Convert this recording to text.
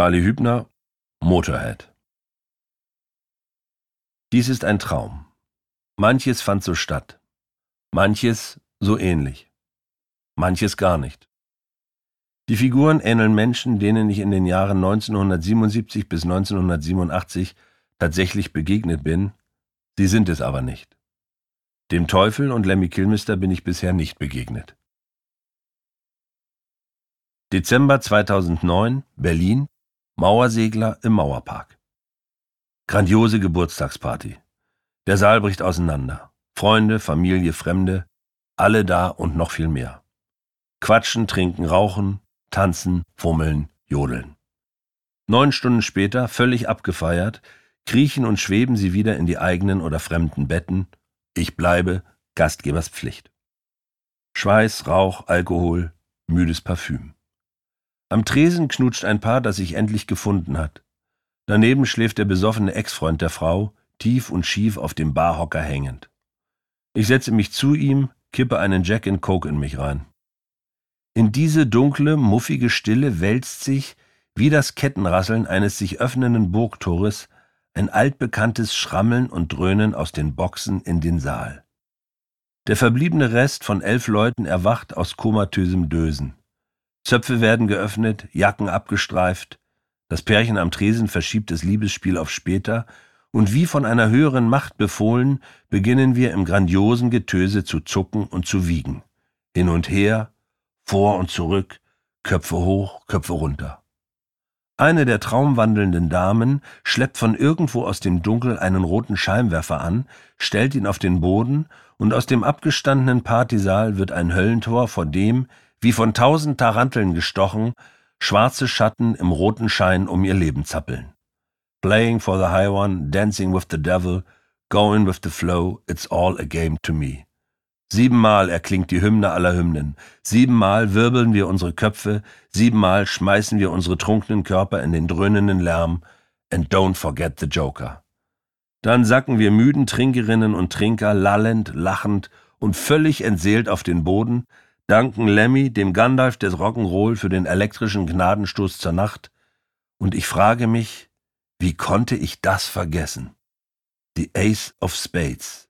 Charlie Hübner, Motorhead. Dies ist ein Traum. Manches fand so statt. Manches so ähnlich. Manches gar nicht. Die Figuren ähneln Menschen, denen ich in den Jahren 1977 bis 1987 tatsächlich begegnet bin, sie sind es aber nicht. Dem Teufel und Lemmy Kilmister bin ich bisher nicht begegnet. Dezember 2009, Berlin, Mauersegler im Mauerpark. Grandiose Geburtstagsparty. Der Saal bricht auseinander. Freunde, Familie, Fremde, alle da und noch viel mehr. Quatschen, trinken, rauchen, tanzen, fummeln, jodeln. Neun Stunden später, völlig abgefeiert, kriechen und schweben sie wieder in die eigenen oder fremden Betten. Ich bleibe Gastgeberspflicht. Schweiß, Rauch, Alkohol, müdes Parfüm. Am Tresen knutscht ein Paar, das sich endlich gefunden hat. Daneben schläft der besoffene Ex-Freund der Frau, tief und schief auf dem Barhocker hängend. Ich setze mich zu ihm, kippe einen Jack and Coke in mich rein. In diese dunkle, muffige Stille wälzt sich, wie das Kettenrasseln eines sich öffnenden Burgtores, ein altbekanntes Schrammeln und Dröhnen aus den Boxen in den Saal. Der verbliebene Rest von elf Leuten erwacht aus komatösem Dösen. Zöpfe werden geöffnet, Jacken abgestreift, das Pärchen am Tresen verschiebt das Liebesspiel auf später, und wie von einer höheren Macht befohlen, beginnen wir im grandiosen Getöse zu zucken und zu wiegen. Hin und her, vor und zurück, Köpfe hoch, Köpfe runter. Eine der traumwandelnden Damen schleppt von irgendwo aus dem Dunkel einen roten Scheinwerfer an, stellt ihn auf den Boden, und aus dem abgestandenen Partysaal wird ein Höllentor, vor dem, wie von tausend Taranteln gestochen, schwarze Schatten im roten Schein um ihr Leben zappeln. Playing for the high one, dancing with the devil, going with the flow, it's all a game to me. Siebenmal erklingt die Hymne aller Hymnen, siebenmal wirbeln wir unsere Köpfe, siebenmal schmeißen wir unsere trunkenen Körper in den dröhnenden Lärm, and don't forget the Joker. Dann sacken wir müden Trinkerinnen und Trinker lallend, lachend und völlig entseelt auf den Boden, danken Lemmy, dem Gandalf des Rock'n'Roll, für den elektrischen Gnadenstoß zur Nacht, und ich frage mich, wie konnte ich das vergessen? The Ace of Spades.